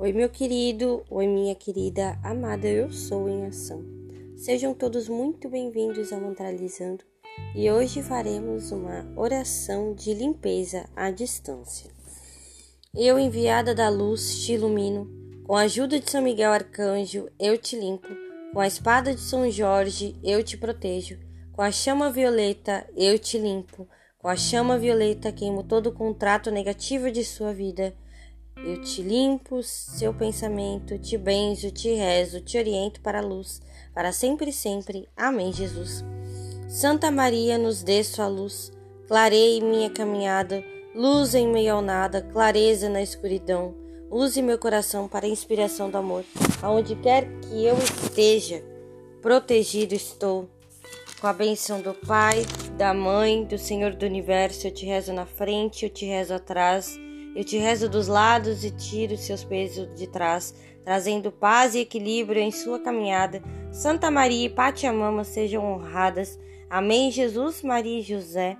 Oi, meu querido, oi, minha querida amada, eu sou em ação. Sejam todos muito bem-vindos ao Mantralizando e hoje faremos uma oração de limpeza à distância. Eu, enviada da luz, te ilumino, com a ajuda de São Miguel Arcanjo, eu te limpo, com a espada de São Jorge, eu te protejo, com a chama violeta, eu te limpo, com a chama violeta, queimo todo o contrato negativo de sua vida eu te limpo seu pensamento, te benzo, te rezo, te oriento para a luz, para sempre e sempre. Amém, Jesus. Santa Maria, nos dê sua luz, clareie minha caminhada, luz em meio ao nada, clareza na escuridão. Use meu coração para a inspiração do amor. Aonde quer que eu esteja, protegido estou. Com a benção do Pai, da Mãe, do Senhor do Universo, eu te rezo na frente, eu te rezo atrás. Eu te rezo dos lados e tiro seus pesos de trás, trazendo paz e equilíbrio em sua caminhada. Santa Maria e Pátia Mama sejam honradas. Amém, Jesus, Maria e José.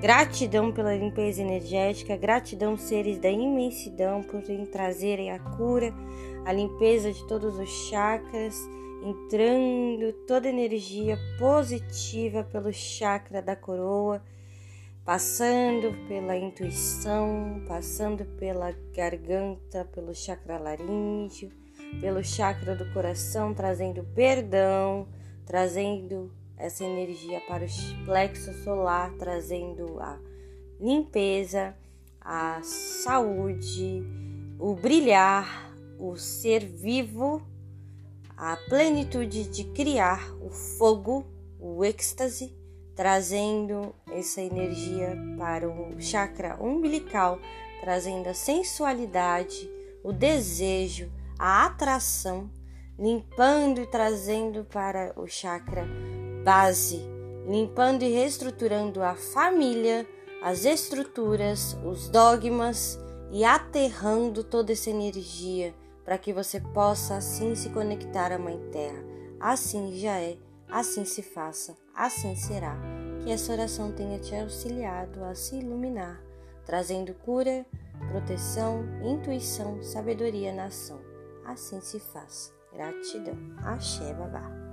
Gratidão pela limpeza energética, gratidão, seres da imensidão, por trazerem a cura, a limpeza de todos os chakras, entrando toda energia positiva pelo chakra da coroa passando pela intuição, passando pela garganta, pelo chakra laríngeo, pelo chakra do coração, trazendo perdão, trazendo essa energia para o plexo solar, trazendo a limpeza, a saúde, o brilhar, o ser vivo, a plenitude de criar, o fogo, o êxtase trazendo essa energia para o chakra umbilical, trazendo a sensualidade, o desejo, a atração, limpando e trazendo para o chakra base, limpando e reestruturando a família, as estruturas, os dogmas e aterrando toda essa energia para que você possa assim se conectar à Mãe Terra. Assim já é assim se faça, assim será. Que essa oração tenha te auxiliado a se iluminar, trazendo cura, proteção, intuição, sabedoria na ação. Assim se faça. Gratidão. Axé, babá.